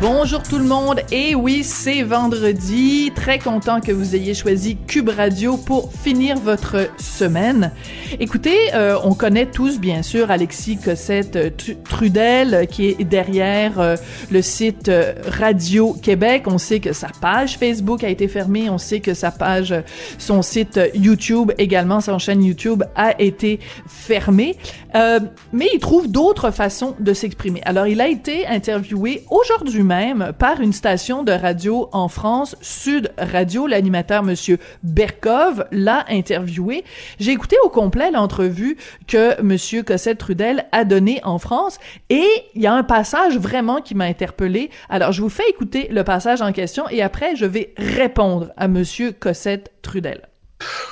Bonjour tout le monde. Et oui, c'est vendredi. Très content que vous ayez choisi Cube Radio pour finir votre semaine. Écoutez, euh, on connaît tous bien sûr Alexis Cossette euh, Trudel euh, qui est derrière le site Radio Québec. On sait que sa page Facebook a été fermée. On sait que sa page, son site YouTube également, son chaîne YouTube a été fermée. mais il trouve d'autres façons de s'exprimer. Alors, il a été interviewé aujourd'hui même par une station de radio en France, Sud Radio. L'animateur Monsieur Berkov l'a interviewé. J'ai écouté au complet l'entrevue que Monsieur Cossette Trudel a donnée en France et il y a un passage vraiment qui m'a interpellé. Alors, je vous fais écouter le passage en question et après, je vais répondre à Monsieur Cossette Trudel.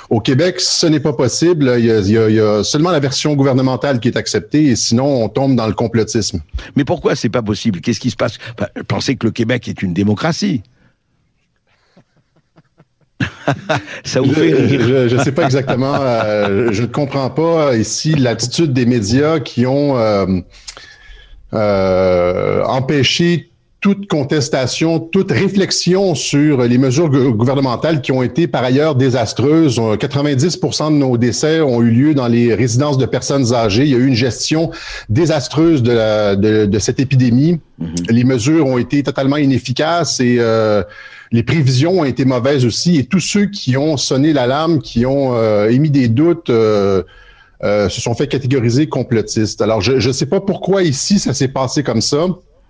Au Québec, ce n'est pas possible. Il y, a, seulement la version gouvernementale qui est acceptée et sinon, on tombe dans le complotisme. Mais pourquoi c'est pas possible? Qu'est-ce qui se passe? pensez que le Québec est une démocratie. Ça vous fait rire. Je ne sais pas exactement. Euh, je ne comprends pas ici l'attitude des médias qui ont euh, euh, empêché toute contestation, toute réflexion sur les mesures gouvernementales qui ont été par ailleurs désastreuses. 90 de nos décès ont eu lieu dans les résidences de personnes âgées. Il y a eu une gestion désastreuse de, de, cette épidémie. Mm-hmm. Les mesures ont été totalement inefficaces et euh, les prévisions ont été mauvaises aussi. Et tous ceux qui ont sonné l'alarme, qui ont euh, émis des doutes, euh, se sont fait catégoriser complotistes. Alors, je ne sais pas pourquoi ici ça s'est passé comme ça.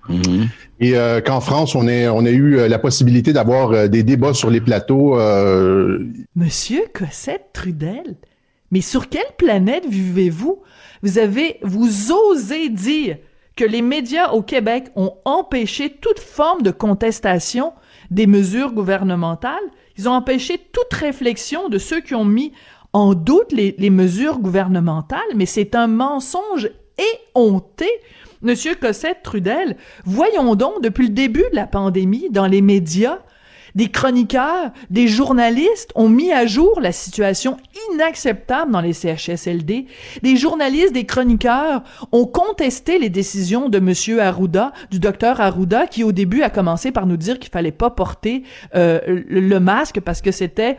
Mm-hmm. Et euh, qu'en France, on, est, on a eu euh, la possibilité d'avoir euh, des débats sur les plateaux. Monsieur Cossette Trudel, mais sur quelle planète vivez-vous? Vous avez, vous osez dire que les médias au Québec ont empêché toute forme de contestation des mesures gouvernementales. Ils ont empêché toute réflexion de ceux qui ont mis en doute les, les mesures gouvernementales, mais c'est un mensonge éhonté. Monsieur Cossette Trudel, voyons donc depuis le début de la pandémie dans les médias, des chroniqueurs, des journalistes ont mis à jour la situation inacceptable dans les CHSLD. Des journalistes, des chroniqueurs ont contesté les décisions de Monsieur Arruda, du docteur Arruda, qui au début a commencé par nous dire qu'il fallait pas porter euh, le masque parce que c'était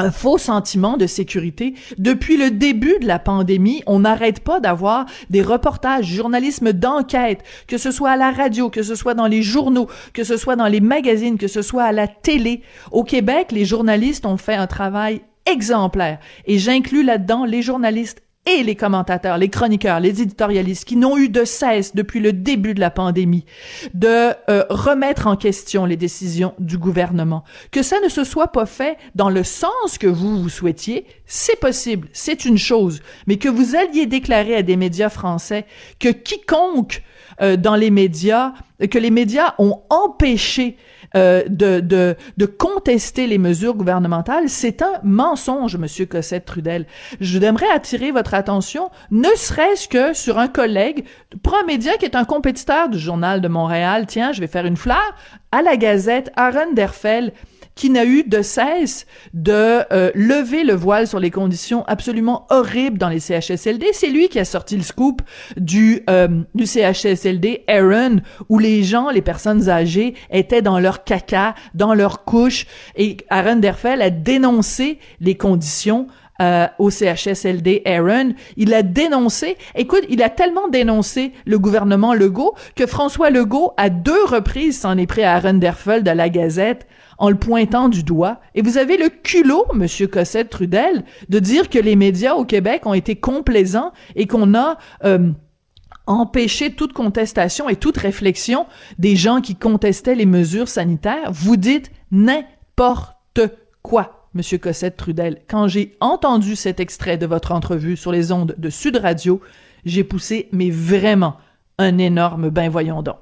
un faux sentiment de sécurité. Depuis le début de la pandémie, on n'arrête pas d'avoir des reportages, journalisme d'enquête, que ce soit à la radio, que ce soit dans les journaux, que ce soit dans les magazines, que ce soit à la télé. Au Québec, les journalistes ont fait un travail exemplaire. Et j'inclus là-dedans les journalistes et les commentateurs, les chroniqueurs, les éditorialistes qui n'ont eu de cesse depuis le début de la pandémie de euh, remettre en question les décisions du gouvernement. Que ça ne se soit pas fait dans le sens que vous vous souhaitiez, c'est possible, c'est une chose, mais que vous alliez déclarer à des médias français que quiconque euh, dans les médias, que les médias ont empêché euh, de, de, de contester les mesures gouvernementales, c'est un mensonge, Monsieur Cossette Trudel. Je voudrais attirer votre attention, ne serait-ce que sur un collègue, pour média qui est un compétiteur du Journal de Montréal, tiens, je vais faire une fleur, à la Gazette, Aaron Derfel, qui n'a eu de cesse de euh, lever le voile sur les conditions absolument horribles dans les CHSLD. C'est lui qui a sorti le scoop du, euh, du CHSLD Aaron, où les gens, les personnes âgées, étaient dans leur caca, dans leur couche, et Aaron Derfel a dénoncé les conditions euh, au CHSLD Aaron. Il a dénoncé, écoute, il a tellement dénoncé le gouvernement Legault que François Legault, à deux reprises, s'en est pris à Aaron Derfeld de la Gazette en le pointant du doigt. Et vous avez le culot, Monsieur Cossette Trudel, de dire que les médias au Québec ont été complaisants et qu'on a euh, empêcher toute contestation et toute réflexion des gens qui contestaient les mesures sanitaires. Vous dites n'importe quoi, Monsieur Cossette Trudel. Quand j'ai entendu cet extrait de votre entrevue sur les ondes de Sud Radio, j'ai poussé, mais vraiment, un énorme ben voyons donc.